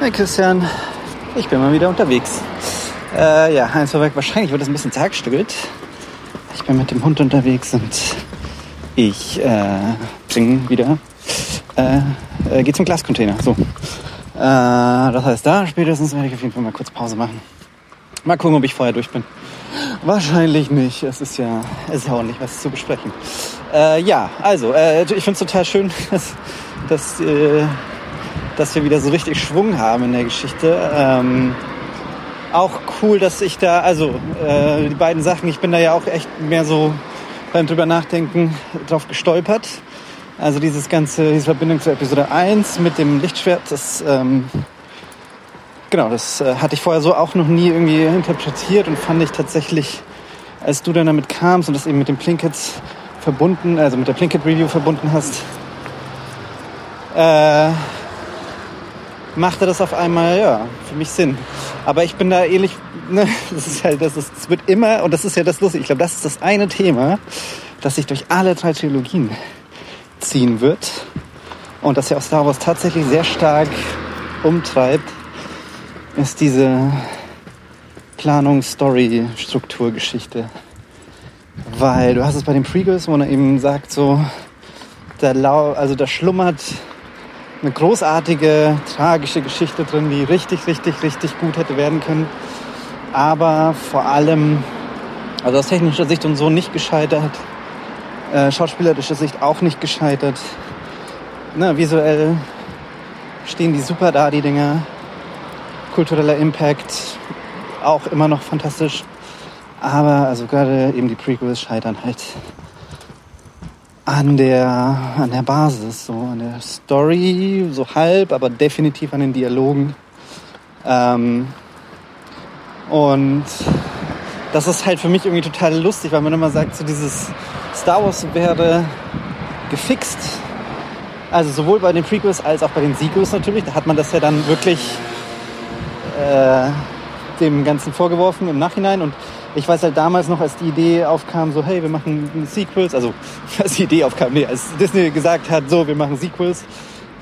Hi Christian, ich bin mal wieder unterwegs. Äh, ja, eins vorweg, wahrscheinlich wird es ein bisschen zerhackstückelt. Ich bin mit dem Hund unterwegs und ich äh, bringe wieder, äh, äh, gehe zum Glascontainer. So. Äh, das heißt, da spätestens werde ich auf jeden Fall mal kurz Pause machen. Mal gucken, ob ich vorher durch bin. Wahrscheinlich nicht. Es ist ja, es ist ja nicht was zu besprechen. Äh, ja, also, äh, ich finde es total schön, dass, dass, äh, dass wir wieder so richtig Schwung haben in der Geschichte. Ähm, auch cool, dass ich da, also äh, die beiden Sachen, ich bin da ja auch echt mehr so beim drüber nachdenken drauf gestolpert. Also dieses ganze, diese Verbindung zu Episode 1 mit dem Lichtschwert, das ähm, genau, das äh, hatte ich vorher so auch noch nie irgendwie interpretiert und fand ich tatsächlich, als du dann damit kamst und das eben mit den Plinkets verbunden, also mit der Plinket Review verbunden hast, äh, machte das auf einmal ja für mich Sinn. Aber ich bin da ähnlich, ne, das ist halt, das, ist, das wird immer, und das ist ja das Lustige, ich glaube, das ist das eine Thema, das sich durch alle drei Trilogien ziehen wird und das ja auch Star Wars tatsächlich sehr stark umtreibt, ist diese Planung-Story-Struktur-Geschichte. Weil du hast es bei den Prequels, wo er eben sagt, so, da, also da schlummert eine großartige, tragische Geschichte drin, die richtig, richtig, richtig gut hätte werden können. Aber vor allem, also aus technischer Sicht und so nicht gescheitert. Äh, schauspielerischer Sicht auch nicht gescheitert. Ne, visuell stehen die super da, die Dinger. Kultureller Impact auch immer noch fantastisch. Aber also gerade eben die Prequels scheitern halt an der, an der Basis, so an der Story, so halb, aber definitiv an den Dialogen. Ähm, und das ist halt für mich irgendwie total lustig, weil man immer sagt, so dieses Star Wars wäre gefixt. Also sowohl bei den Prequels als auch bei den Sequels natürlich. Da hat man das ja dann wirklich äh, dem Ganzen vorgeworfen im Nachhinein. Und ich weiß halt damals noch, als die Idee aufkam, so hey, wir machen Sequels, also als die Idee aufkam, nee, als Disney gesagt hat, so, wir machen Sequels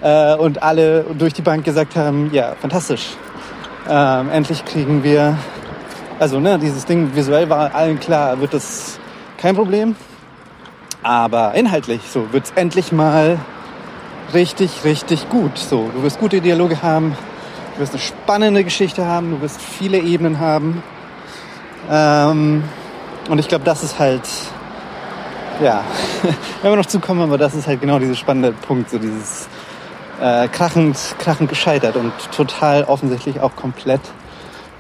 äh, und alle durch die Bank gesagt haben, ja, fantastisch. Ähm, endlich kriegen wir, also ne, dieses Ding visuell war allen klar, wird das kein Problem. Aber inhaltlich, so wird's endlich mal richtig, richtig gut. So, du wirst gute Dialoge haben, du wirst eine spannende Geschichte haben, du wirst viele Ebenen haben. Ähm, und ich glaube, das ist halt, ja, wenn wir noch zukommen, aber das ist halt genau dieser spannende Punkt, so dieses äh, krachend, krachend gescheitert und total offensichtlich auch komplett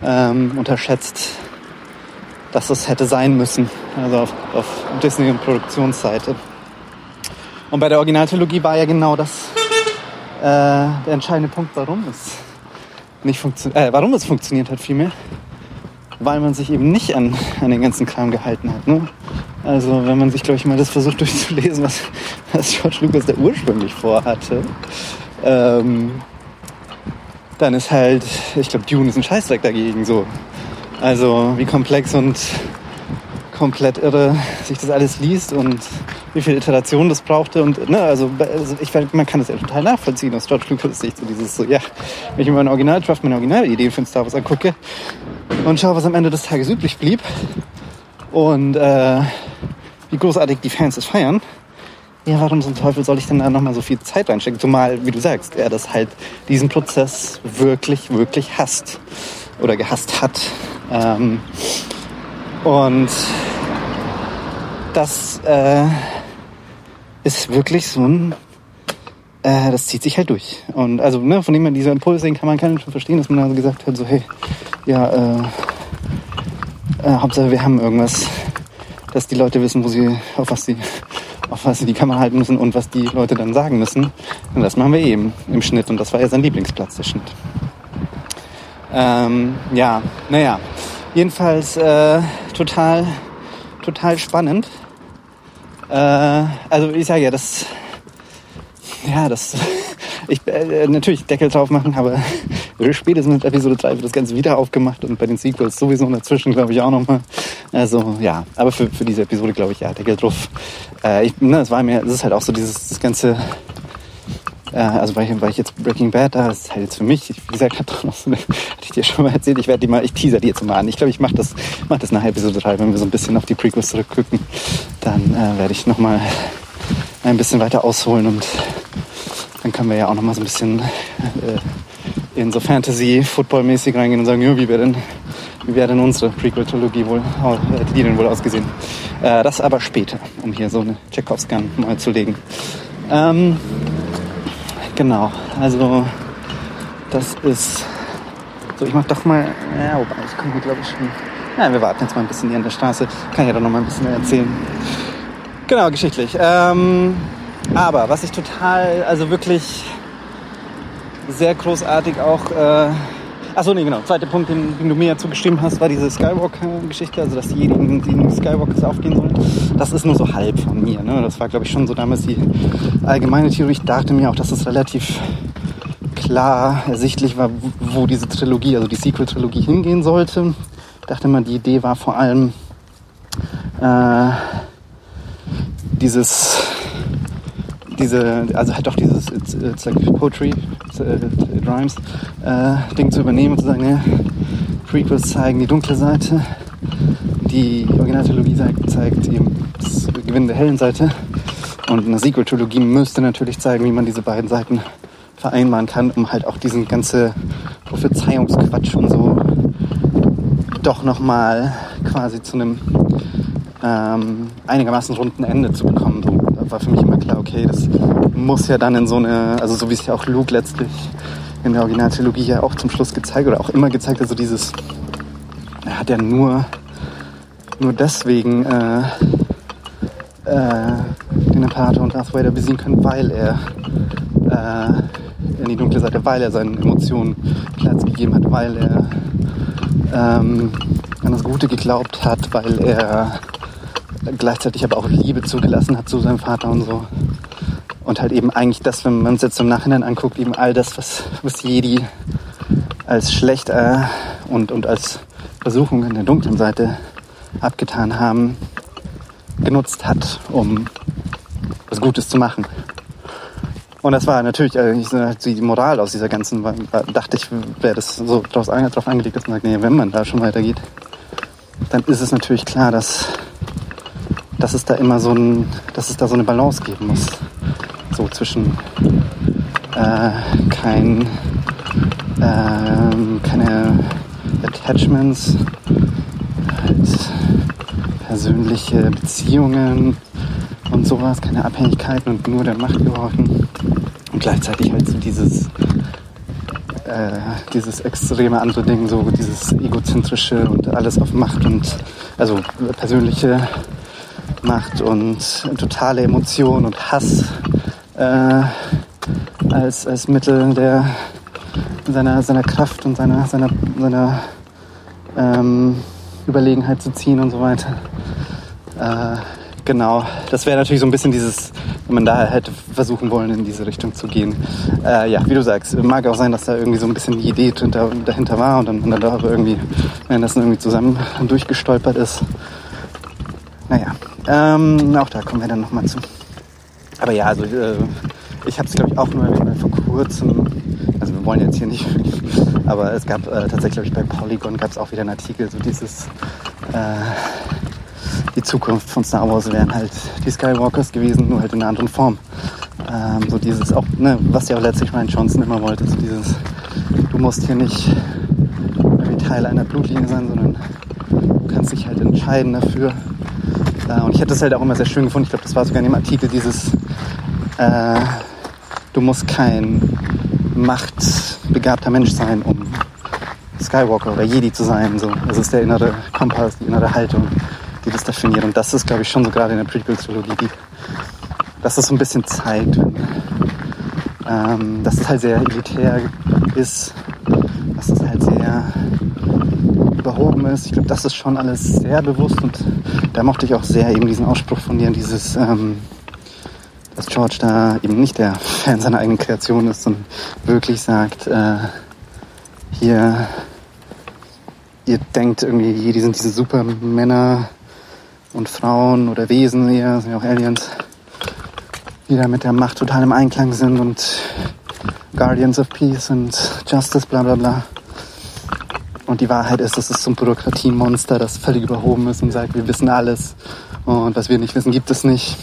ähm, unterschätzt, dass es hätte sein müssen, also auf, auf Disney und Produktionsseite. Und bei der Originaltrilogie war ja genau das äh, der entscheidende Punkt, warum es nicht funktioniert, äh, warum es funktioniert hat vielmehr weil man sich eben nicht an, an den ganzen Kram gehalten hat. Ne? Also wenn man sich, glaube ich, mal das versucht durchzulesen, was, was George Lucas da ursprünglich vorhatte, ähm, dann ist halt, ich glaube, Dune ist ein Scheißdreck dagegen so. Also wie komplex und komplett irre sich das alles liest und wie viele Iterationen das brauchte und ne, also, also ich man kann das ja total nachvollziehen aus George Lucas Sicht so dieses so ja, wenn ich mir meine Originaldraft, meine Originalidee für Star Wars angucke, und schau, was am Ende des Tages übrig blieb und äh, wie großartig die Fans es feiern. Ja, warum zum Teufel soll ich denn da nochmal so viel Zeit reinstecken? Zumal, wie du sagst, er das halt diesen Prozess wirklich, wirklich hasst oder gehasst hat. Ähm, und das äh, ist wirklich so ein äh, das zieht sich halt durch. Und also, ne, von dem man dieser Impuls sehen kann man kann schon verstehen, dass man also gesagt hat, so, hey, ja, äh, äh, Hauptsache wir haben irgendwas, dass die Leute wissen, wo sie, auf was sie, auf was sie die Kamera halten müssen und was die Leute dann sagen müssen. Und das machen wir eben im Schnitt. Und das war ja sein Lieblingsplatz, der Schnitt. Ähm, ja, naja. Jedenfalls äh, total, total spannend. Äh, also ich sage ja, das ja, das, ich, äh, natürlich Deckel drauf machen, aber spätestens mit Episode 3 wird das Ganze wieder aufgemacht und bei den Sequels sowieso dazwischen, glaube ich, auch nochmal. Also, ja, aber für, für diese Episode, glaube ich, ja, Deckel drauf. Äh, ich, ne, es war mir, es ist halt auch so dieses, das ganze, äh, also weil ich, weil ich jetzt Breaking Bad da, ist halt jetzt für mich, wie gesagt, hatte ich dir schon mal erzählt, ich werde die mal, ich teaser die jetzt mal an. Ich glaube, ich mache das, mach das nach Episode 3, wenn wir so ein bisschen auf die Prequels zurückgucken, dann äh, werde ich nochmal ein bisschen weiter ausholen und dann können wir ja auch nochmal so ein bisschen äh, in so Fantasy-Football-mäßig reingehen und sagen, ja, wie wäre denn, wäre denn unsere Prequel-Trilogie wohl, hätte wohl ausgesehen? Äh, das aber später, um hier so eine Chekhovs-Gun mal zu legen. Ähm, genau, also das ist so, ich mach doch mal, ja, wobei, ich komme hier glaube ich schon, ja, wir warten jetzt mal ein bisschen hier an der Straße, kann ja doch noch mal ein bisschen mehr erzählen. Genau, geschichtlich. Ähm, aber was ich total, also wirklich sehr großartig auch äh, Achso, nee, genau. Zweiter Punkt, den, den, du mir ja zugeschrieben hast, war diese Skywalker-Geschichte, also dass diejenigen, die in Skywalkers aufgehen sollen. Das ist nur so halb von mir. Ne? Das war, glaube ich, schon so damals die allgemeine Theorie. Ich dachte mir auch, dass es relativ klar ersichtlich war, wo diese Trilogie, also die Sequel-Trilogie hingehen sollte. Ich dachte mal, die Idee war vor allem äh, dieses diese, also halt doch dieses it's, it's like Poetry, it's, it rhymes, äh, Ding zu übernehmen und zu sagen, ne, Prequels zeigen die dunkle Seite, die Originaltrilogie zeigt, zeigt eben das Gewinn der hellen Seite. Und eine Sequel-Trilogie müsste natürlich zeigen, wie man diese beiden Seiten vereinbaren kann, um halt auch diesen ganze Prophezeiungsquatsch und so doch nochmal quasi zu einem ähm, einigermaßen runden Ende zu bekommen. So war für mich immer klar, okay, das muss ja dann in so eine, also so wie es ja auch Luke letztlich in der Originaltrilogie ja auch zum Schluss gezeigt oder auch immer gezeigt hat, so dieses, er hat ja nur, nur deswegen äh, äh, den Imperator und Darth Vader besiegen können, weil er äh, in die dunkle Seite, weil er seinen Emotionen Platz gegeben hat, weil er ähm, an das Gute geglaubt hat, weil er gleichzeitig aber auch Liebe zugelassen hat zu seinem Vater und so. Und halt eben eigentlich das, wenn man es jetzt im Nachhinein anguckt, eben all das, was, was Jedi als schlecht äh, und, und als Versuchung in der dunklen Seite abgetan haben, genutzt hat, um was Gutes zu machen. Und das war natürlich äh, die Moral aus dieser ganzen, war, dachte ich, wäre das so darauf angelegt, dass man sagt, nee, wenn man da schon weitergeht, dann ist es natürlich klar, dass dass es da immer so ein, dass es da so eine Balance geben muss. So zwischen äh, kein, äh, keine Attachments, halt persönliche Beziehungen und sowas, keine Abhängigkeiten und nur der Macht gehorchen. Und gleichzeitig halt so dieses, äh, dieses extreme andere Ding, so dieses egozentrische und alles auf Macht und also persönliche macht und totale Emotion und Hass äh, als, als Mittel der, seiner, seiner Kraft und seiner, seiner, seiner ähm, Überlegenheit zu ziehen und so weiter. Äh, genau, das wäre natürlich so ein bisschen dieses, wenn man da hätte versuchen wollen, in diese Richtung zu gehen. Äh, ja, wie du sagst, mag auch sein, dass da irgendwie so ein bisschen die Idee dahinter, war und dann, und dann da irgendwie, wenn das irgendwie zusammen durchgestolpert ist. Naja, ähm, auch da kommen wir dann nochmal zu. Aber ja, also äh, ich habe es glaube ich auch nur vor kurzem, also wir wollen jetzt hier nicht, aber es gab äh, tatsächlich glaube ich bei Polygon gab es auch wieder einen Artikel, so dieses äh, die Zukunft von Star Wars wären halt die Skywalkers gewesen, nur halt in einer anderen Form. Ähm, so dieses auch, ne, was ja auch letztlich Ryan Johnson immer wollte, so dieses, du musst hier nicht irgendwie Teil einer Blutlinie sein, sondern du kannst dich halt entscheiden dafür, äh, und ich hätte es halt auch immer sehr schön gefunden. Ich glaube, das war sogar in dem Artikel dieses, äh, du musst kein machtbegabter Mensch sein, um Skywalker oder Jedi zu sein. So. Das ist der innere Kompass, die innere Haltung, die das definiert. Und das ist, glaube ich, schon so gerade in der Prequel-Trilogie, die, dass das so ein bisschen zeigt, ähm, dass es halt sehr elitär ist, dass es halt sehr überhoben ist. Ich glaube, das ist schon alles sehr bewusst und da mochte ich auch sehr eben diesen Ausspruch von dir, dieses, ähm, dass George da eben nicht der Fan seiner eigenen Kreation ist, sondern wirklich sagt, äh, hier, ihr denkt irgendwie, die sind diese Supermänner und Frauen oder Wesen, eher, sind ja auch Aliens, die da mit der Macht total im Einklang sind und Guardians of Peace und Justice, bla bla bla. Und die Wahrheit ist, das ist so ein Bürokratiemonster, das völlig überhoben ist und sagt, wir wissen alles und was wir nicht wissen, gibt es nicht.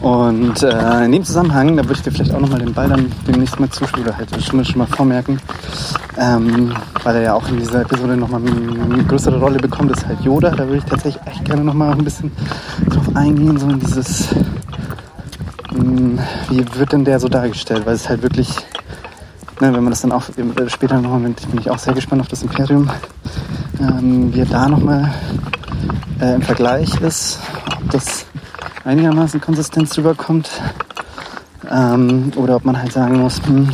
Und äh, in dem Zusammenhang, da würde ich dir vielleicht auch nochmal den Ball dann demnächst mal zuspielen oder halt schon, schon mal vormerken, ähm, weil er ja auch in dieser Episode nochmal eine größere Rolle bekommt, ist halt Yoda. Da würde ich tatsächlich echt gerne nochmal ein bisschen drauf eingehen, so in dieses, mh, hm, wie wird denn der so dargestellt, weil es halt wirklich ne, wenn man das dann auch später nochmal, bin ich auch sehr gespannt auf das Imperium, ähm, wie er da nochmal äh, im Vergleich ist, ob das einigermaßen Konsistenz rüberkommt ähm, oder ob man halt sagen muss, hm,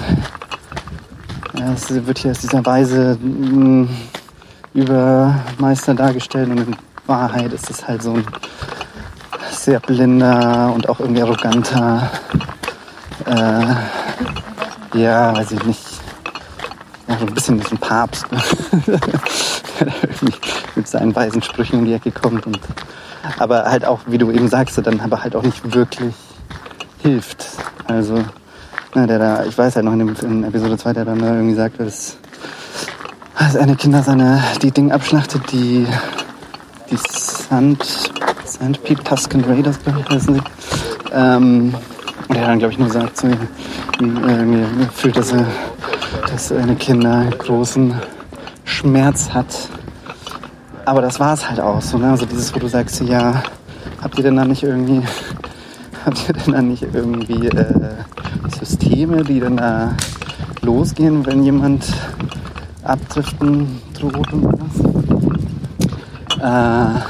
ja, es wird hier aus dieser Weise hm, Übermeister dargestellt und in Wahrheit ist es halt so ein sehr blinder und auch irgendwie arroganter äh, ja, weiß ich nicht. Ja, so ein bisschen wie ein Papst, ne? irgendwie mit seinen weisen Sprüchen um die Ecke kommt. Und, aber halt auch, wie du eben sagst, dann aber halt auch nicht wirklich hilft. Also, na, der da, ich weiß halt noch in, dem, in Episode 2, der dann irgendwie sagt, dass, dass eine Kinder seine, die Dinge abschlachtet, die, die Sand, Sandpeak Tusken Raiders, glaube ich, heißen sie. Ähm, und er dann, glaube ich, nur sagt zu äh, mir fühlt, dass, er, dass eine Kinder großen Schmerz hat. Aber das war es halt auch so. Ne? Also dieses, wo du sagst, ja, habt ihr denn da nicht irgendwie, habt ihr denn da nicht irgendwie äh, Systeme, die dann da losgehen, wenn jemand abdriften droht und was? Äh,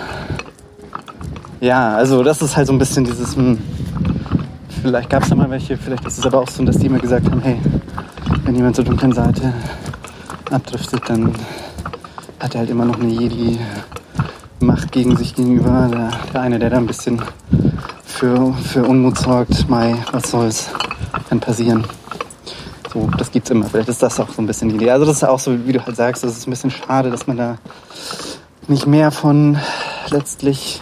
ja, also das ist halt so ein bisschen dieses, hm, Vielleicht gab es da mal welche, vielleicht ist es aber auch so, dass die immer gesagt haben, hey, wenn jemand zur dunklen Seite abdriftet, dann hat er halt immer noch eine Jedi-Macht gegen sich gegenüber. Der, der, eine, der da ein bisschen für, für Unmut sorgt, Mai, was soll's, kann passieren. So, das gibt's immer. Vielleicht ist das auch so ein bisschen die Idee. Also das ist auch so, wie du halt sagst, das ist ein bisschen schade, dass man da nicht mehr von letztlich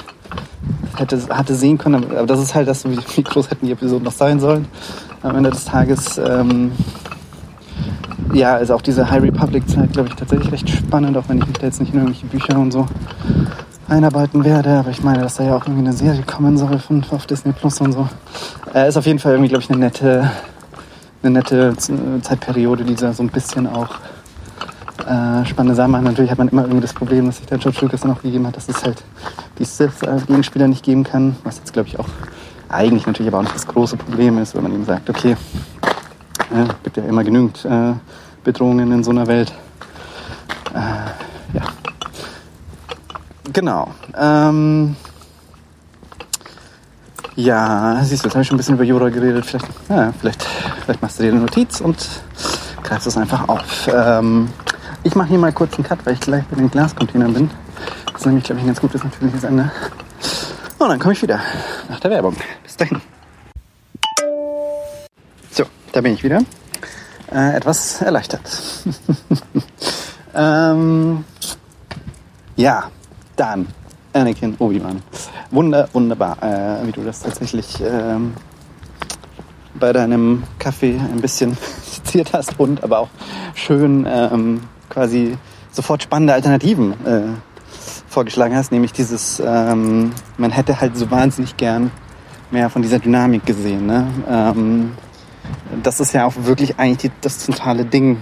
hätte, hatte sehen können. Aber das ist halt das, wie groß hätten die Episoden noch sein sollen. Am Ende des Tages, ähm, ja, ist auch diese High Republic-Zeit, glaube ich, tatsächlich recht spannend, auch wenn ich mich da jetzt nicht in irgendwelche Bücher und so einarbeiten werde. Aber ich meine, dass da ja auch irgendwie eine Serie kommen soll von, auf Disney Plus und so. Äh, ist auf jeden Fall irgendwie, glaube ich, eine nette, eine nette Zeitperiode, die da so ein bisschen auch äh, spannende Sachen machen. Natürlich hat man immer irgendwie das Problem, dass sich der George Lucas auch gegeben hat, dass es halt die Sith als Gegenspieler nicht geben kann. Was jetzt, glaube ich, auch eigentlich natürlich aber auch nicht das große Problem ist, wenn man ihm sagt, okay, äh, gibt ja immer genügend äh, Bedrohungen in so einer Welt. Äh, ja. Genau. Ähm, ja, siehst du, jetzt habe ich schon ein bisschen über Yoda geredet. Vielleicht, ja, vielleicht, vielleicht machst du dir eine Notiz und greifst es einfach auf. Ähm, ich mache hier mal kurz einen Cut, weil ich gleich bei den Glascontainern bin. Das ist nämlich, glaube ich, ein ganz gutes natürliches Ende. Und dann komme ich wieder nach der Werbung. Bis dahin. So, da bin ich wieder. Äh, etwas erleichtert. ähm, ja, dann Anakin Obi-Wan. Wunder, wunderbar, äh, wie du das tatsächlich ähm, bei deinem Kaffee ein bisschen zitiert hast und aber auch schön ähm, quasi sofort spannende Alternativen äh, vorgeschlagen hast, nämlich dieses, ähm, man hätte halt so wahnsinnig gern mehr von dieser Dynamik gesehen. Ne? Ähm, das ist ja auch wirklich eigentlich die, das zentrale Ding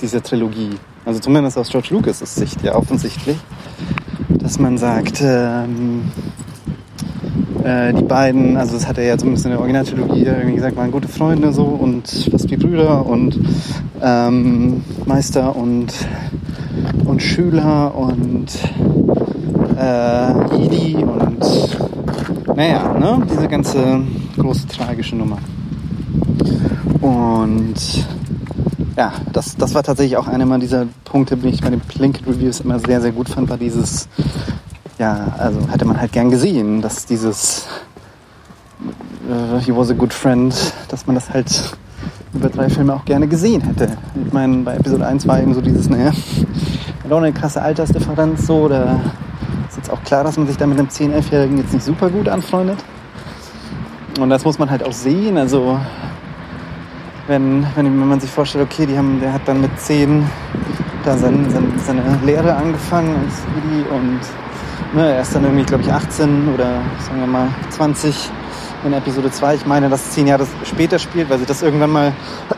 dieser Trilogie. Also zumindest aus George Lucas' Sicht ja offensichtlich, dass man sagt, ähm, äh, die beiden, also das hat er ja zumindest in der Originaltrilogie irgendwie gesagt, waren gute Freunde so und fast wie Brüder und ähm, Meister und, und Schüler und äh, Jedi und naja, ne, diese ganze große tragische Nummer. Und ja, das, das war tatsächlich auch einer dieser Punkte, die ich bei den Plinkett Reviews immer sehr, sehr gut fand, war dieses ja, also hätte man halt gern gesehen, dass dieses äh, He was a good friend, dass man das halt über drei Filme auch gerne gesehen hätte. Ich meine, bei Episode 1 war eben so dieses, naja, doch eine krasse Altersdifferenz so, da ist jetzt auch klar, dass man sich da mit einem 10-, 11-Jährigen jetzt nicht super gut anfreundet. und das muss man halt auch sehen. Also wenn, wenn, man sich vorstellt, okay, die haben, der hat dann mit zehn da sein, sein, seine Lehre angefangen als Idi und ne, er ist dann irgendwie, glaube ich, 18 oder sagen wir mal 20 in Episode 2. Ich meine, dass zehn Jahre später spielt, weil sie das irgendwann mal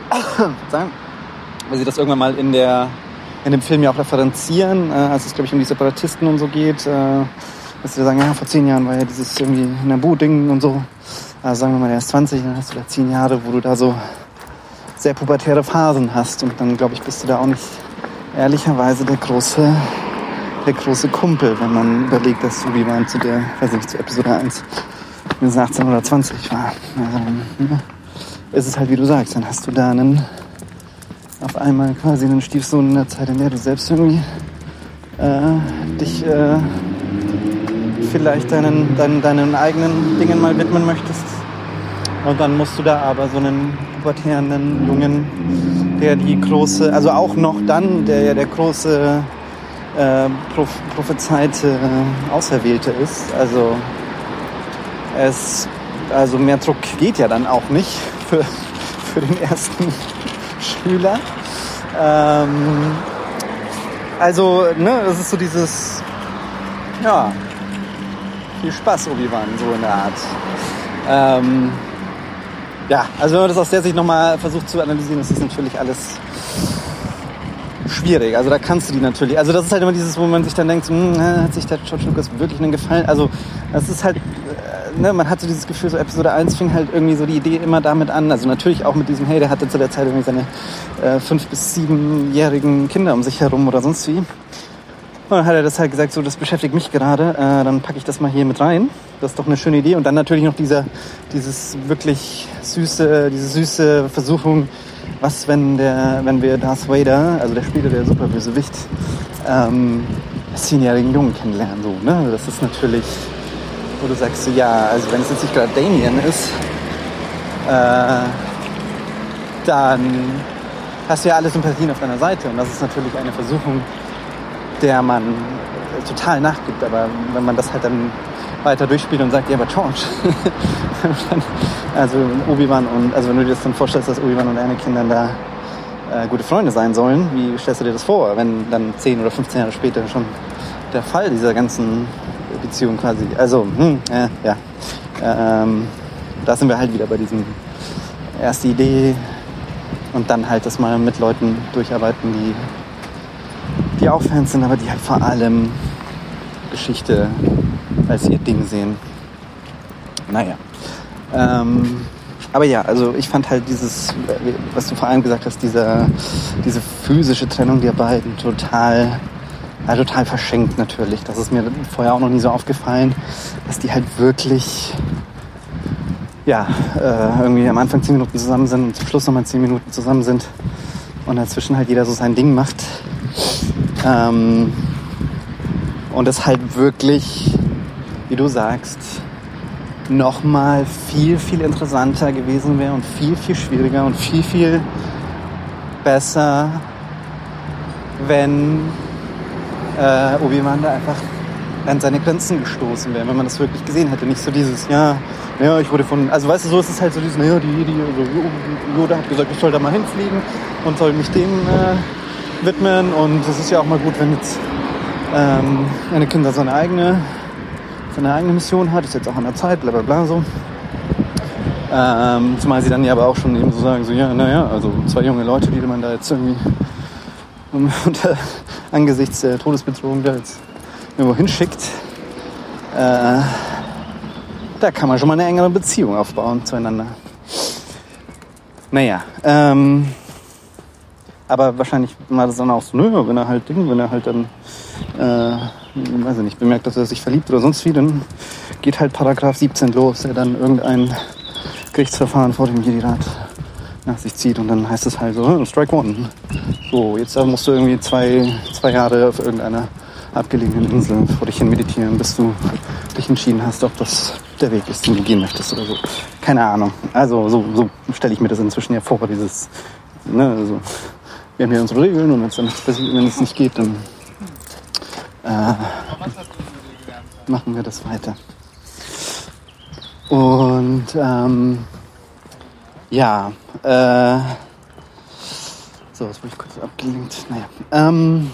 sagen, weil sie das irgendwann mal in der in dem Film ja auch referenzieren, äh, als es glaube ich um die Separatisten und so geht, äh, dass sie sagen, ja, vor zehn Jahren war ja dieses irgendwie Nabu-Ding und so. Also sagen wir mal, er ist 20, dann hast du da zehn Jahre, wo du da so sehr pubertäre Phasen hast und dann glaube ich, bist du da auch nicht ehrlicherweise der große der große Kumpel, wenn man überlegt, dass Obi-Wan zu der, weiß ich nicht, zu Episode 1 mindestens 18 oder 20 war. Also, ja, ist es halt, wie du sagst, dann hast du da einen, auf einmal quasi einen Stiefsohn in der Zeit, in der du selbst irgendwie äh, dich äh, vielleicht deinen, deinen, deinen eigenen Dingen mal widmen möchtest. Und dann musst du da aber so einen pubertärenden Jungen, der die große, also auch noch dann, der ja der große äh, prophezeite äh, Auserwählte ist. Also es, also mehr Druck geht ja dann auch nicht für, für den ersten Schüler. Ähm, also, ne, das ist so dieses, ja, viel Spaß, Obi-Wan, so in der Art. Ähm, ja, also wenn man das aus der Sicht nochmal versucht zu analysieren, ist das natürlich alles schwierig. Also da kannst du die natürlich. Also das ist halt immer dieses, wo man sich dann denkt, hm, hat sich der George Lucas wirklich einen Gefallen? Also das ist halt, äh, ne, man hat so dieses Gefühl, so Episode 1 fing halt irgendwie so die Idee immer damit an. Also natürlich auch mit diesem, hey, der hatte zu der Zeit irgendwie seine äh, fünf- bis siebenjährigen Kinder um sich herum oder sonst wie. Und dann hat er das halt gesagt, so das beschäftigt mich gerade, äh, dann packe ich das mal hier mit rein. Das ist doch eine schöne Idee. Und dann natürlich noch dieser, dieses wirklich süße, diese süße Versuchung, was, wenn, der, wenn wir Darth Vader, also der Spieler, der Superbösewicht, ähm, als zehnjährigen Jungen kennenlernen. So, ne? Das ist natürlich, wo du sagst, ja, also wenn es jetzt nicht gerade Damien ist, äh, dann hast du ja alle Sympathien auf deiner Seite. Und das ist natürlich eine Versuchung, der man total nachgibt. Aber wenn man das halt dann weiter durchspielt und sagt, ja, aber George. also Obi-Wan und, also wenn du dir das dann vorstellst, dass Obi-Wan und Anakin dann da äh, gute Freunde sein sollen, wie stellst du dir das vor, wenn dann 10 oder 15 Jahre später schon der Fall dieser ganzen Beziehung quasi, also, hm, äh, ja, ähm, da sind wir halt wieder bei diesem erste Idee und dann halt das mal mit Leuten durcharbeiten, die, die auch Fans sind, aber die halt vor allem Geschichte als ihr Ding sehen. Naja. Ähm, aber ja, also ich fand halt dieses, was du vor allem gesagt hast, dieser, diese physische Trennung der beiden total, ja, total verschenkt natürlich. Das ist mir vorher auch noch nie so aufgefallen, dass die halt wirklich, ja, äh, irgendwie am Anfang zehn Minuten zusammen sind und zum Schluss nochmal zehn Minuten zusammen sind und dazwischen halt jeder so sein Ding macht. Ähm, und es halt wirklich, wie du sagst, nochmal viel, viel interessanter gewesen wäre und viel, viel schwieriger und viel, viel besser, wenn äh, Obi-Wan da einfach an seine Grenzen gestoßen wäre, wenn man das wirklich gesehen hätte. Nicht so dieses, ja, ja, ich wurde von, also weißt du, so ist es halt so dieses, naja, die, die, also Yoda hat gesagt, ich soll da mal hinfliegen und soll mich dem äh, widmen und es ist ja auch mal gut, wenn jetzt ähm, eine Kinder seine eigene, seine eigene Mission hat, ist jetzt auch an der Zeit, bla bla bla so. Ähm, zumal sie dann ja aber auch schon eben so sagen, so ja, naja, also zwei junge Leute, die man da jetzt irgendwie unter, angesichts der Todesbedrohung da jetzt irgendwo hinschickt, äh, da kann man schon mal eine engere Beziehung aufbauen zueinander. Naja, ähm, aber wahrscheinlich war das dann auch so, nö, wenn er halt wenn er halt dann, äh, weiß ich nicht, bemerkt, dass er sich verliebt oder sonst wie, dann geht halt Paragraph 17 los, der dann irgendein Gerichtsverfahren vor dem Jedi-Rat nach sich zieht und dann heißt es halt so, Strike One. So, jetzt musst du irgendwie zwei, zwei Jahre auf irgendeiner abgelegenen Insel vor dich hin meditieren, bis du dich entschieden hast, ob das der Weg ist, den du gehen möchtest oder so. Keine Ahnung. Also so, so stelle ich mir das inzwischen ja vor, dieses, ne, also wir haben hier unsere Regeln und wenn es nicht geht, dann äh, machen wir das weiter. Und ähm, ja, äh, so, jetzt wurde ich kurz abgelenkt. Naja, ähm,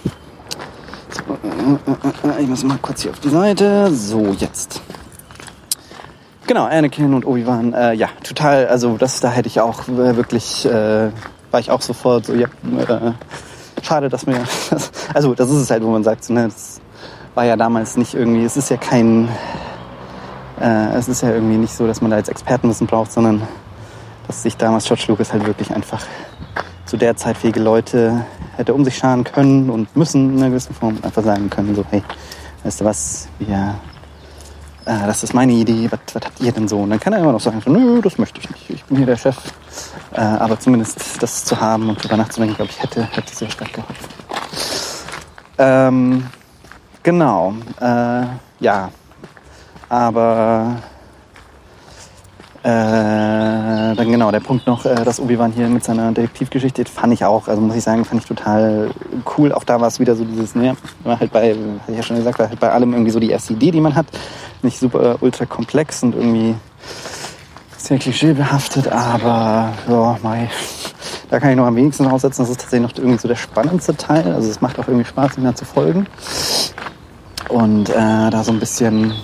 so, äh, äh, ich muss mal kurz hier auf die Seite. So, jetzt. Genau, Anakin und Obi-Wan, äh, ja, total, also das, da hätte ich auch äh, wirklich, äh, war ich auch sofort so, ja, äh, schade, dass mir, also das ist es halt, wo man sagt, so, ne, das war ja damals nicht irgendwie, es ist ja kein, äh, es ist ja irgendwie nicht so, dass man da jetzt Expertenwissen braucht, sondern dass sich damals George Lucas halt wirklich einfach zu der Zeit fähige Leute hätte um sich scharen können und müssen in einer gewissen Form einfach sagen können, so, hey, weißt du was, wir, äh, das ist meine Idee, was, was habt ihr denn so? Und dann kann er immer noch sagen, so, nö, das möchte ich nicht, ich bin hier der Chef. Äh, aber zumindest das zu haben und drüber nachzudenken, glaube ich, hätte, hätte sehr stark geholfen. Ähm, genau, äh, ja, aber äh, dann genau, der Punkt noch, äh, dass Obi-Wan hier mit seiner Detektivgeschichte, fand ich auch, also muss ich sagen, fand ich total cool. Auch da war es wieder so dieses, ne, war halt bei, hatte ich ja schon gesagt, war halt bei allem irgendwie so die erste Idee, die man hat. Nicht super ultra komplex und irgendwie sehr klischeebehaftet, aber ja, mei, da kann ich noch am wenigsten aussetzen. Das ist tatsächlich noch irgendwie so der spannendste Teil. Also es macht auch irgendwie Spaß, ihm da zu folgen. Und äh, da so ein bisschen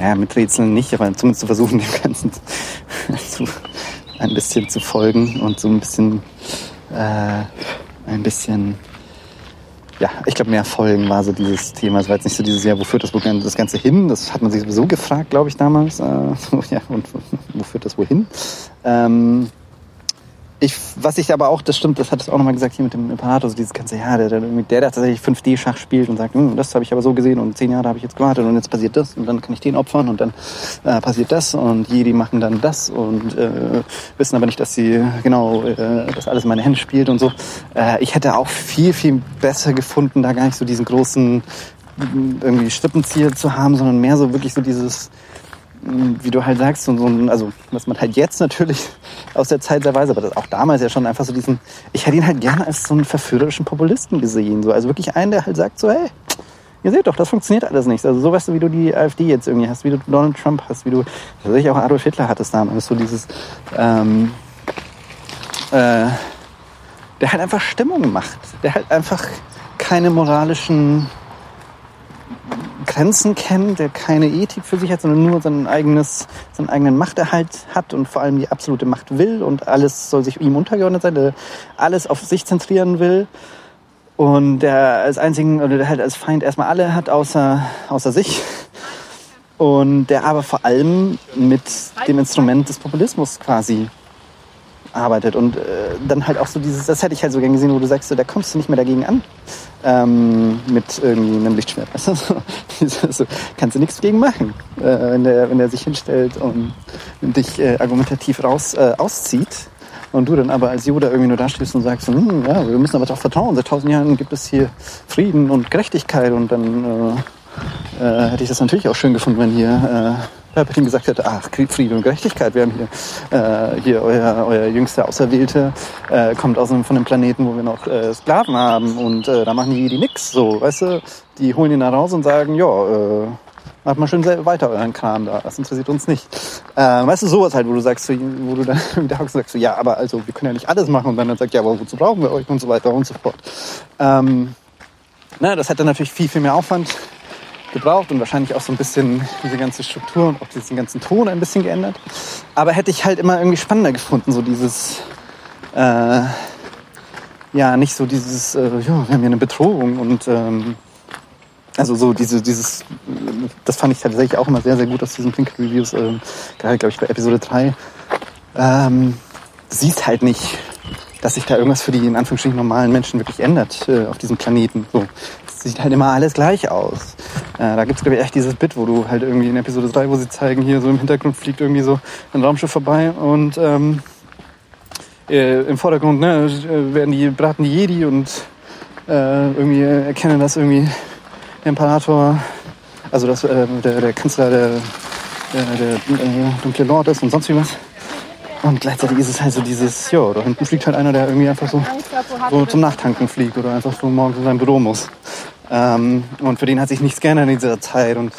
ja, mit Rätseln nicht, aber zumindest zu versuchen, dem Ganzen zu, ein bisschen zu folgen und so ein bisschen, äh, ein bisschen, ja, ich glaube, mehr Folgen war so dieses Thema. Es war jetzt nicht so dieses, ja, wo führt das, das Ganze hin? Das hat man sich sowieso gefragt, glaube ich, damals. Äh, ja, und wo führt das wohin? Ähm, ich, was ich aber auch, das stimmt, das hat es auch nochmal gesagt hier mit dem Imperator, so dieses ganze, ja, der, der, der, tatsächlich 5D-Schach spielt und sagt, hm, das habe ich aber so gesehen und zehn Jahre habe ich jetzt gewartet und jetzt passiert das und dann kann ich den opfern und dann äh, passiert das und Jedi machen dann das und äh, wissen aber nicht, dass sie genau äh, das alles in meine Hände spielt und so. Äh, ich hätte auch viel, viel besser gefunden, da gar nicht so diesen großen irgendwie Strippenzieher zu haben, sondern mehr so wirklich so dieses wie du halt sagst, so, ein, also was man halt jetzt natürlich aus der Zeit sehr weiß, aber das auch damals ja schon einfach so diesen, ich hätte ihn halt gerne als so einen verführerischen Populisten gesehen. So. Also wirklich einen, der halt sagt so, hey, ihr seht doch, das funktioniert alles nicht. Also so weißt du, wie du die AfD jetzt irgendwie hast, wie du Donald Trump hast, wie du tatsächlich auch Adolf Hitler hattest damals, so dieses, ähm, äh, der halt einfach Stimmung macht, der halt einfach keine moralischen Grenzen kennt, der keine Ethik für sich hat, sondern nur sein eigenes, seinen eigenen Machterhalt hat und vor allem die absolute Macht will und alles soll sich ihm untergeordnet sein, der alles auf sich zentrieren will. Und der als einzigen oder der halt als Feind erstmal alle hat außer, außer sich. Und der aber vor allem mit dem Instrument des Populismus quasi arbeitet und äh, dann halt auch so dieses, das hätte ich halt so gern gesehen, wo du sagst, so, da kommst du nicht mehr dagegen an ähm, mit irgendwie einem Lichtschwert. Weißt du? so, so, kannst du nichts gegen machen, äh, wenn, der, wenn der sich hinstellt und, dich äh, argumentativ raus äh, auszieht. Und du dann aber als Jude irgendwie nur dastehst und sagst, hm, ja, wir müssen aber doch vertrauen. Seit tausend Jahren gibt es hier Frieden und Gerechtigkeit. Und dann äh, äh, hätte ich das natürlich auch schön gefunden, wenn hier äh, Palpatine gesagt hätte, ach, Friede und Gerechtigkeit, wir haben hier, äh, hier euer, euer jüngster Auserwählte, äh, kommt aus einem, von einem Planeten, wo wir noch äh, Sklaven haben und äh, da machen die die nix, so, weißt du, die holen ihn da raus und sagen, ja, äh, macht mal schön weiter euren Kram da, das interessiert uns nicht. Äh, weißt du, sowas halt, wo du sagst, wo du dann da hockst und sagst, ja, aber also, wir können ja nicht alles machen und dann, dann sagt, ja, aber wozu brauchen wir euch und so weiter und so fort. Ähm, na, das hätte natürlich viel, viel mehr Aufwand gebraucht und wahrscheinlich auch so ein bisschen diese ganze Struktur und auch diesen ganzen Ton ein bisschen geändert. Aber hätte ich halt immer irgendwie spannender gefunden, so dieses, äh, ja, nicht so dieses, äh, ja, wir haben hier eine Bedrohung und ähm, also so diese, dieses, das fand ich tatsächlich auch immer sehr, sehr gut aus diesen Pink Reviews, äh, gerade glaube ich bei Episode 3. Ähm, siehst halt nicht, dass sich da irgendwas für die in Anführungsstrichen normalen Menschen wirklich ändert äh, auf diesem Planeten. So, es sieht halt immer alles gleich aus. Äh, da gibt's glaube ich echt dieses Bit, wo du halt irgendwie in Episode 3, wo sie zeigen, hier so im Hintergrund fliegt irgendwie so ein Raumschiff vorbei und ähm, äh, im Vordergrund ne, äh, werden die braten die Jedi und äh, irgendwie erkennen, dass irgendwie der Imperator, also dass äh, der, der Kanzler der, der, der äh, dunkle Lord ist und sonst wie was. Und gleichzeitig ist es halt so dieses, ja, da hinten fliegt halt einer, der irgendwie einfach so, so zum Nachtanken fliegt oder einfach so morgens in sein Büro muss. Ähm, und für den hat sich nichts geändert in dieser Zeit. Und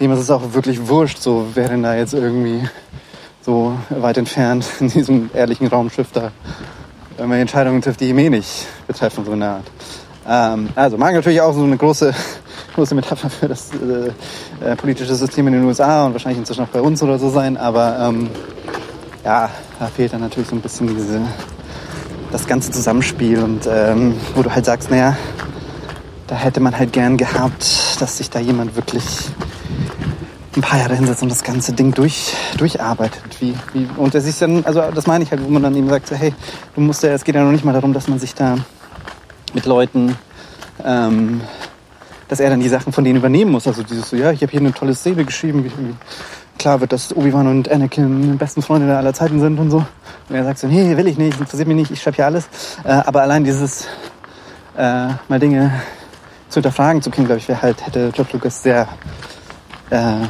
dem ist es auch wirklich wurscht, so wer denn da jetzt irgendwie so weit entfernt in diesem ehrlichen Raumschiff da irgendwelche Entscheidungen trifft, die ihm eh nicht betreffen, so eine Art. Ähm, also mag natürlich auch so eine große, große Metapher für das äh, äh, politische System in den USA und wahrscheinlich inzwischen auch bei uns oder so sein, aber ähm, ja, da fehlt dann natürlich so ein bisschen diese, das ganze Zusammenspiel und ähm, wo du halt sagst, naja, da hätte man halt gern gehabt, dass sich da jemand wirklich ein paar Jahre hinsetzt und das ganze Ding durch, durcharbeitet. Wie, wie, und das ist dann, also das meine ich halt, wo man dann eben sagt, so, hey, du musst ja, es geht ja noch nicht mal darum, dass man sich da mit Leuten, ähm, dass er dann die Sachen von denen übernehmen muss. Also dieses so, ja, ich habe hier eine tolle Szene geschrieben, wie, wie klar wird, dass Obi-Wan und Anakin die besten Freunde aller Zeiten sind und so. Und er sagt so, nee, will ich nicht, interessiert mich nicht, ich schreibe hier alles. Äh, aber allein dieses äh, mal Dinge zu hinterfragen zu können, glaube ich, wäre halt, hätte George Lucas sehr äh,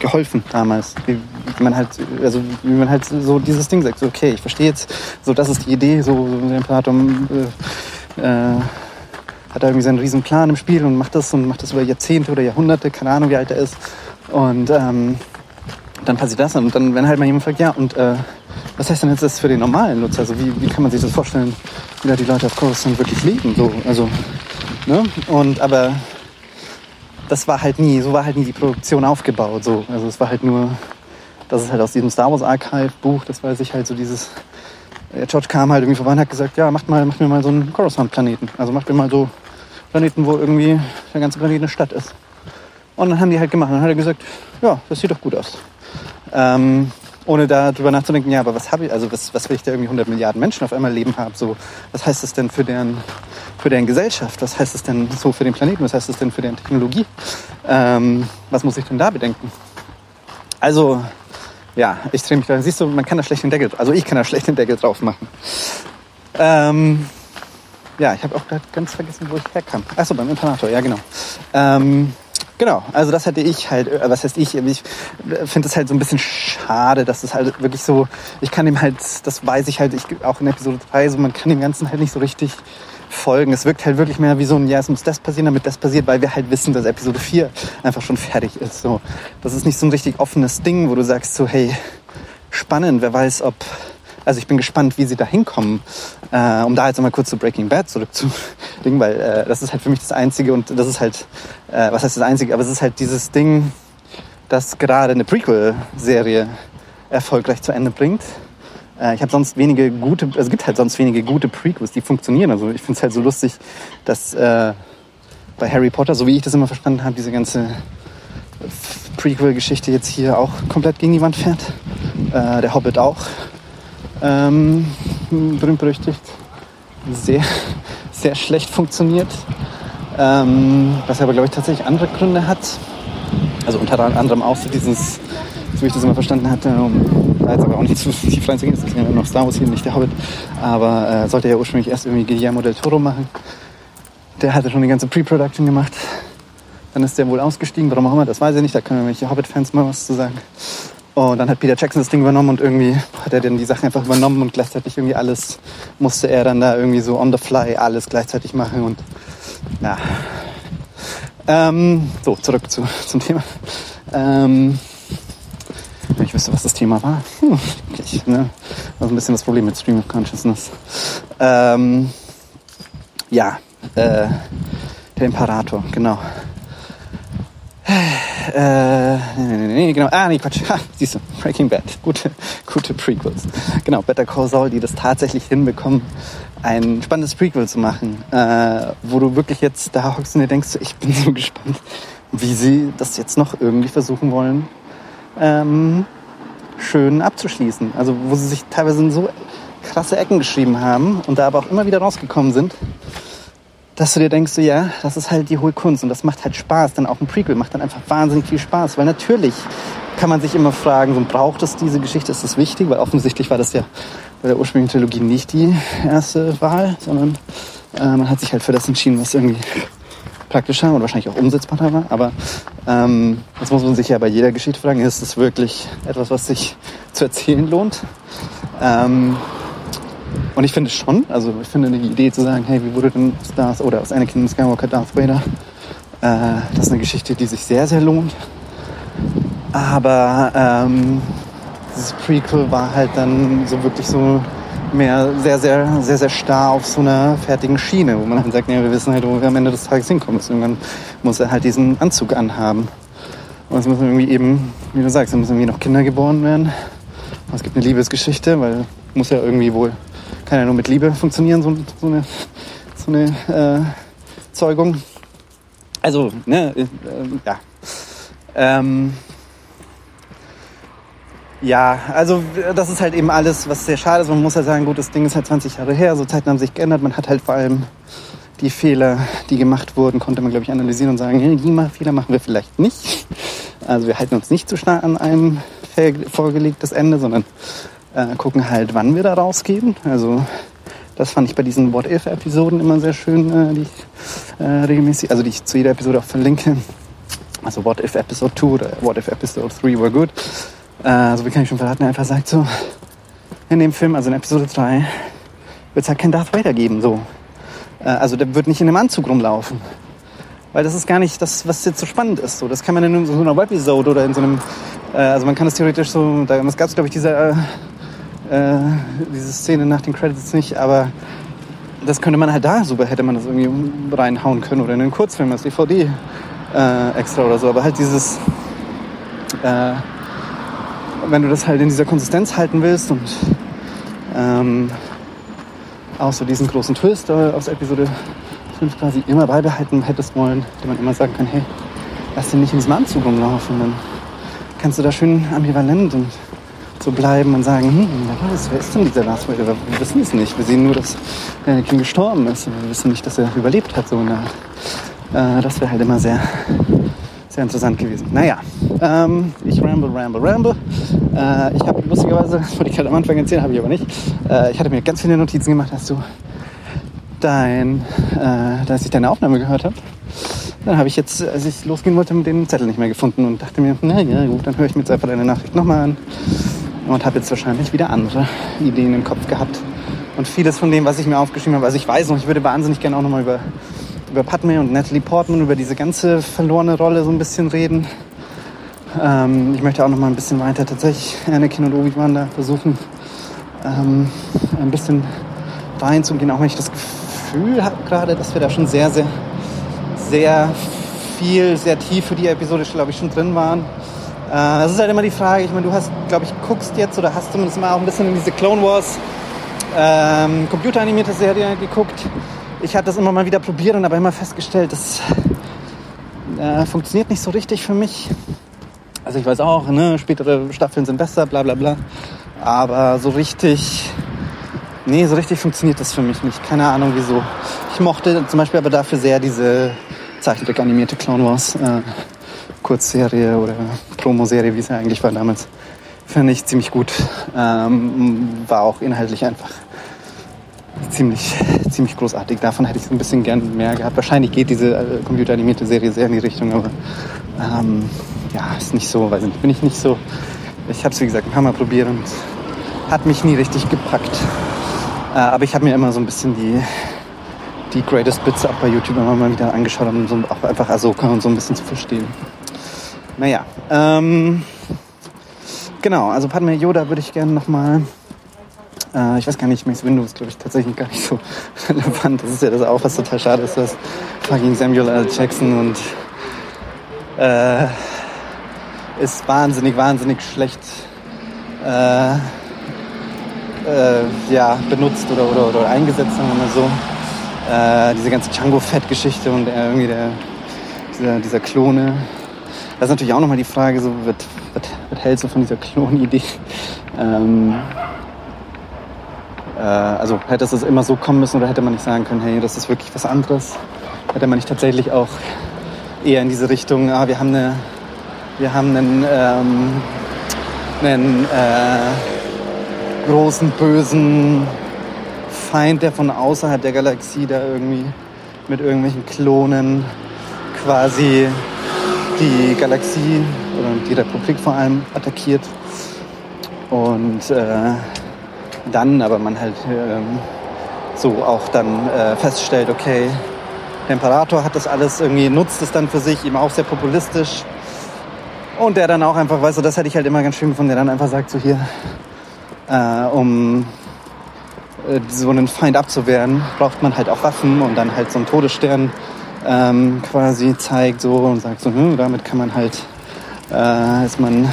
geholfen damals. Wie, man halt, also wie man halt so dieses Ding sagt, so, okay, ich verstehe jetzt, so das ist die Idee, so, so der Imperator äh, äh, hat da irgendwie seinen riesen Plan im Spiel und macht das und macht das über Jahrzehnte oder Jahrhunderte, keine Ahnung wie alt er ist. Und ähm, dann passiert das und dann, wenn halt mal jemand fragt, ja, und äh, was heißt denn jetzt das für den normalen Nutzer? Also wie, wie kann man sich das vorstellen, wie da die Leute auf Coruscant wirklich leben? So, also, ne? Und aber das war halt nie, so war halt nie die Produktion aufgebaut. So. Also es war halt nur, das ist halt aus diesem Star Wars Archive Buch, das weiß ich halt so dieses, George kam halt irgendwie vorbei und hat gesagt, ja, macht mal, macht mir mal so einen Coruscant-Planeten. Also macht mir mal so Planeten, wo irgendwie der ganze Planet eine Stadt ist. Und dann haben die halt gemacht. Und dann hat er gesagt, ja, das sieht doch gut aus. Ähm, ohne darüber nachzudenken, ja, aber was habe ich, also was, was will ich da irgendwie 100 Milliarden Menschen auf einmal leben haben? So, was heißt das denn für deren, für deren Gesellschaft? Was heißt das denn so für den Planeten? Was heißt das denn für deren Technologie? Ähm, was muss ich denn da bedenken? Also, ja, ich drehe mich da. Siehst du, man kann da schlecht den Deckel, also ich kann da schlecht den Deckel drauf machen. Ähm, ja, ich habe auch gerade ganz vergessen, wo ich herkam. Achso, beim Imperator, ja genau. Ähm, Genau, also das hätte ich halt, äh, was heißt ich, ich finde es halt so ein bisschen schade, dass es halt wirklich so, ich kann dem halt, das weiß ich halt, ich, auch in Episode 3, so man kann dem Ganzen halt nicht so richtig folgen. Es wirkt halt wirklich mehr wie so ein, ja, es muss das passieren, damit das passiert, weil wir halt wissen, dass Episode 4 einfach schon fertig ist. So, das ist nicht so ein richtig offenes Ding, wo du sagst so, hey, spannend, wer weiß, ob also ich bin gespannt, wie sie da hinkommen. Äh, um da jetzt nochmal kurz zu Breaking Bad zurückzulegen, weil äh, das ist halt für mich das Einzige und das ist halt, äh, was heißt das Einzige, aber es ist halt dieses Ding, das gerade eine Prequel-Serie erfolgreich zu Ende bringt. Äh, ich habe sonst wenige gute, also es gibt halt sonst wenige gute Prequels, die funktionieren. Also ich finde es halt so lustig, dass äh, bei Harry Potter, so wie ich das immer verstanden habe, diese ganze Prequel-Geschichte jetzt hier auch komplett gegen die Wand fährt. Äh, der Hobbit auch ähm, berühmt berüchtigt, sehr, sehr schlecht funktioniert. Ähm, was aber, glaube ich, tatsächlich andere Gründe hat. Also unter anderem auch so dieses, so wie ich das immer verstanden hatte, um da jetzt aber auch nicht zu tief reinzugehen, das ist ja noch Star Wars hier, nicht der Hobbit, aber äh, sollte ja ursprünglich erst irgendwie Guillermo del Toro machen. Der hatte schon die ganze Pre-Production gemacht. Dann ist der wohl ausgestiegen, warum auch immer, das weiß ich nicht, da können welche Hobbit-Fans mal was zu sagen. Und dann hat Peter Jackson das Ding übernommen und irgendwie hat er dann die Sachen einfach übernommen und gleichzeitig irgendwie alles musste er dann da irgendwie so on the fly alles gleichzeitig machen und ja. Ähm, so, zurück zu, zum Thema. Ähm, ich wüsste, was das Thema war. Hm, ich, ne? Ist ein bisschen das Problem mit Stream of Consciousness. Ähm, ja, äh, der Imperator, genau. Äh, nee, nee, nee, genau. Ah, nee, Quatsch. Ha, siehst du, Breaking Bad. Gute, gute Prequels. Genau, Better Call Saul, die das tatsächlich hinbekommen, ein spannendes Prequel zu machen, äh, wo du wirklich jetzt da hockst und dir denkst, ich bin so gespannt, wie sie das jetzt noch irgendwie versuchen wollen, ähm, schön abzuschließen. Also, wo sie sich teilweise in so krasse Ecken geschrieben haben und da aber auch immer wieder rausgekommen sind, dass du dir denkst, so, ja, das ist halt die hohe Kunst und das macht halt Spaß. Dann auch ein Prequel macht dann einfach wahnsinnig viel Spaß, weil natürlich kann man sich immer fragen, so, braucht es diese Geschichte, ist das wichtig? Weil offensichtlich war das ja bei der ursprünglichen Trilogie nicht die erste Wahl, sondern äh, man hat sich halt für das entschieden, was irgendwie praktischer und wahrscheinlich auch umsetzbarer war. Aber ähm, das muss man sich ja bei jeder Geschichte fragen, ist es wirklich etwas, was sich zu erzählen lohnt? Ähm, und ich finde schon, also ich finde die Idee zu sagen, hey, wie wurde denn Stars oder aus Anakin Skywalker Darth Vader, äh, das ist eine Geschichte, die sich sehr, sehr lohnt. Aber ähm, dieses Prequel war halt dann so wirklich so mehr sehr, sehr, sehr, sehr starr auf so einer fertigen Schiene, wo man dann sagt, ja, wir wissen halt, wo wir am Ende des Tages hinkommen müssen. Irgendwann muss er halt diesen Anzug anhaben. Und es müssen irgendwie eben, wie du sagst, es müssen irgendwie noch Kinder geboren werden. Es gibt eine Liebesgeschichte, weil muss ja irgendwie wohl, kann ja nur mit Liebe funktionieren, so, so eine, so eine äh, Zeugung. Also, ne, äh, ja. Ähm, ja, also das ist halt eben alles, was sehr schade ist. Man muss halt sagen, gut, das Ding ist halt 20 Jahre her, so Zeiten haben sich geändert. Man hat halt vor allem die Fehler, die gemacht wurden, konnte man, glaube ich, analysieren und sagen, hey, die Fehler machen wir vielleicht nicht. Also wir halten uns nicht zu stark an einem vorgelegtes Ende, sondern äh, gucken halt, wann wir da rausgehen. Also das fand ich bei diesen What-If-Episoden immer sehr schön, äh, die ich äh, regelmäßig, also die ich zu jeder Episode auch verlinke. Also What If Episode 2 oder What If Episode 3 were good. Äh, also wie kann ich schon verraten, er einfach sagt so, in dem Film, also in Episode 3, wird es halt kein Darth Vader geben, so. Äh, also der wird nicht in einem Anzug rumlaufen. Weil das ist gar nicht das, was jetzt so spannend ist. So, das kann man in so einer Webisode oder in so einem, äh, also man kann das theoretisch so, da gab es glaube ich diese, äh, diese Szene nach den Credits nicht, aber das könnte man halt da super, hätte man das irgendwie reinhauen können oder in einen Kurzfilm als DVD äh, extra oder so. Aber halt dieses, äh, wenn du das halt in dieser Konsistenz halten willst und ähm, auch so diesen großen Twist äh, aus Episode 5 quasi immer beibehalten hättest wollen, hätte man immer sagen können, hey, lass den nicht in diesem Anzug rumlaufen, dann kannst du da schön ambivalent und so bleiben und sagen, hm, wer ist, wer ist denn dieser Vader? Wir wissen es nicht. Wir sehen nur, dass Anakin gestorben ist. Wir wissen nicht, dass er überlebt hat, so eine. Äh, das wäre halt immer sehr, sehr interessant gewesen. Naja, ähm, ich ramble, ramble, ramble. Äh, ich habe lustigerweise, das wollte ich halt am Anfang erzählen, habe ich aber nicht. Äh, ich hatte mir ganz viele Notizen gemacht, dass du dein, äh, dass ich deine Aufnahme gehört habe. Dann habe ich jetzt, als ich losgehen wollte, den Zettel nicht mehr gefunden und dachte mir, na ja, gut, dann höre ich mir jetzt einfach deine Nachricht nochmal an und habe jetzt wahrscheinlich wieder andere Ideen im Kopf gehabt. Und vieles von dem, was ich mir aufgeschrieben habe, also ich weiß noch, ich würde wahnsinnig gerne auch nochmal über, über Padme und Natalie Portman, über diese ganze verlorene Rolle so ein bisschen reden. Ähm, ich möchte auch noch mal ein bisschen weiter tatsächlich Anakin und Obi-Wan da versuchen, ähm, ein bisschen reinzugehen, auch wenn ich das Gefühl habe gerade, dass wir da schon sehr, sehr, sehr viel, sehr tief für die Episode, glaube ich, schon drin waren. Äh, das ist halt immer die Frage, ich meine, du hast, glaube ich, guckst jetzt oder hast zumindest mal auch ein bisschen in diese Clone Wars ähm, computeranimierte Serie geguckt. Ich hatte das immer mal wieder probiert und aber immer festgestellt, das äh, funktioniert nicht so richtig für mich. Also ich weiß auch, ne, spätere Staffeln sind besser, bla bla bla. Aber so richtig, nee, so richtig funktioniert das für mich nicht. Keine Ahnung wieso. Ich mochte zum Beispiel aber dafür sehr diese Zeichentrick animierte Clone Wars. Äh, Kurzserie oder Promoserie, wie es ja eigentlich war damals, fand ich ziemlich gut. Ähm, war auch inhaltlich einfach ziemlich, ziemlich großartig. Davon hätte ich ein bisschen gern mehr gehabt. Wahrscheinlich geht diese äh, computeranimierte Serie sehr in die Richtung, aber ähm, ja, ist nicht so, nicht, bin ich nicht so. Ich habe es wie gesagt ein paar Mal probiert und hat mich nie richtig gepackt. Äh, aber ich habe mir immer so ein bisschen die die Greatest Bits auch bei YouTube immer mal wieder angeschaut, um so auch einfach Ahsoka und so ein bisschen zu verstehen. Naja, ähm, genau, also Padme Yoda würde ich gerne nochmal, äh, ich weiß gar nicht, Mace Window ist glaube ich tatsächlich gar nicht so relevant. Das ist ja das auch, was total schade ist, dass fucking Samuel L. Jackson und äh, ist wahnsinnig, wahnsinnig schlecht äh, äh, ja, benutzt oder, oder, oder eingesetzt, sagen wir mal so. Äh, diese ganze Django-Fett-Geschichte und irgendwie der, dieser, dieser Klone das ist natürlich auch nochmal die Frage, so, was, was, was hältst du von dieser Klonidee? Ähm, äh, also hätte es immer so kommen müssen oder hätte man nicht sagen können, hey, das ist wirklich was anderes? Hätte man nicht tatsächlich auch eher in diese Richtung, ah, wir haben eine, wir haben einen, ähm, einen äh, großen, bösen Feind, der von außerhalb der Galaxie da irgendwie mit irgendwelchen Klonen quasi die Galaxie oder die Republik vor allem attackiert. Und äh, dann aber man halt äh, so auch dann äh, feststellt, okay, der Imperator hat das alles irgendwie, nutzt es dann für sich, eben auch sehr populistisch. Und der dann auch einfach, weißt du, das hätte ich halt immer ganz schön gefunden, der dann einfach sagt, so hier, äh, um äh, so einen Feind abzuwehren, braucht man halt auch Waffen und dann halt so einen Todesstern ähm, quasi zeigt so und sagt so, hm, damit kann man halt, äh, ist man,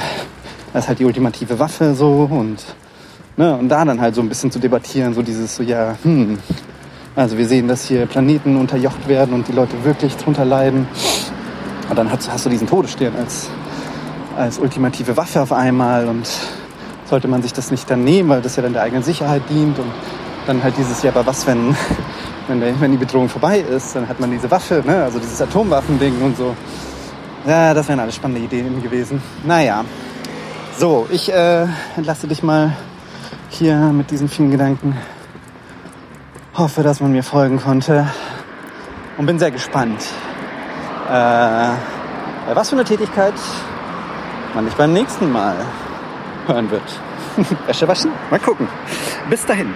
das ist halt die ultimative Waffe so und, ne, und da dann halt so ein bisschen zu debattieren, so dieses so, ja, hm, also wir sehen, dass hier Planeten unterjocht werden und die Leute wirklich drunter leiden. Und dann hast, hast du diesen Todesstern als, als ultimative Waffe auf einmal und sollte man sich das nicht dann nehmen, weil das ja dann der eigenen Sicherheit dient und dann halt dieses, ja, aber was, wenn, wenn, der, wenn die Bedrohung vorbei ist, dann hat man diese Waffe, ne? also dieses Atomwaffending und so. Ja, das wären alles spannende Ideen gewesen. Naja, so, ich äh, entlasse dich mal hier mit diesen vielen Gedanken. Hoffe, dass man mir folgen konnte und bin sehr gespannt, äh, was für eine Tätigkeit man dich beim nächsten Mal hören wird. Wäsche waschen? Mal gucken. Bis dahin.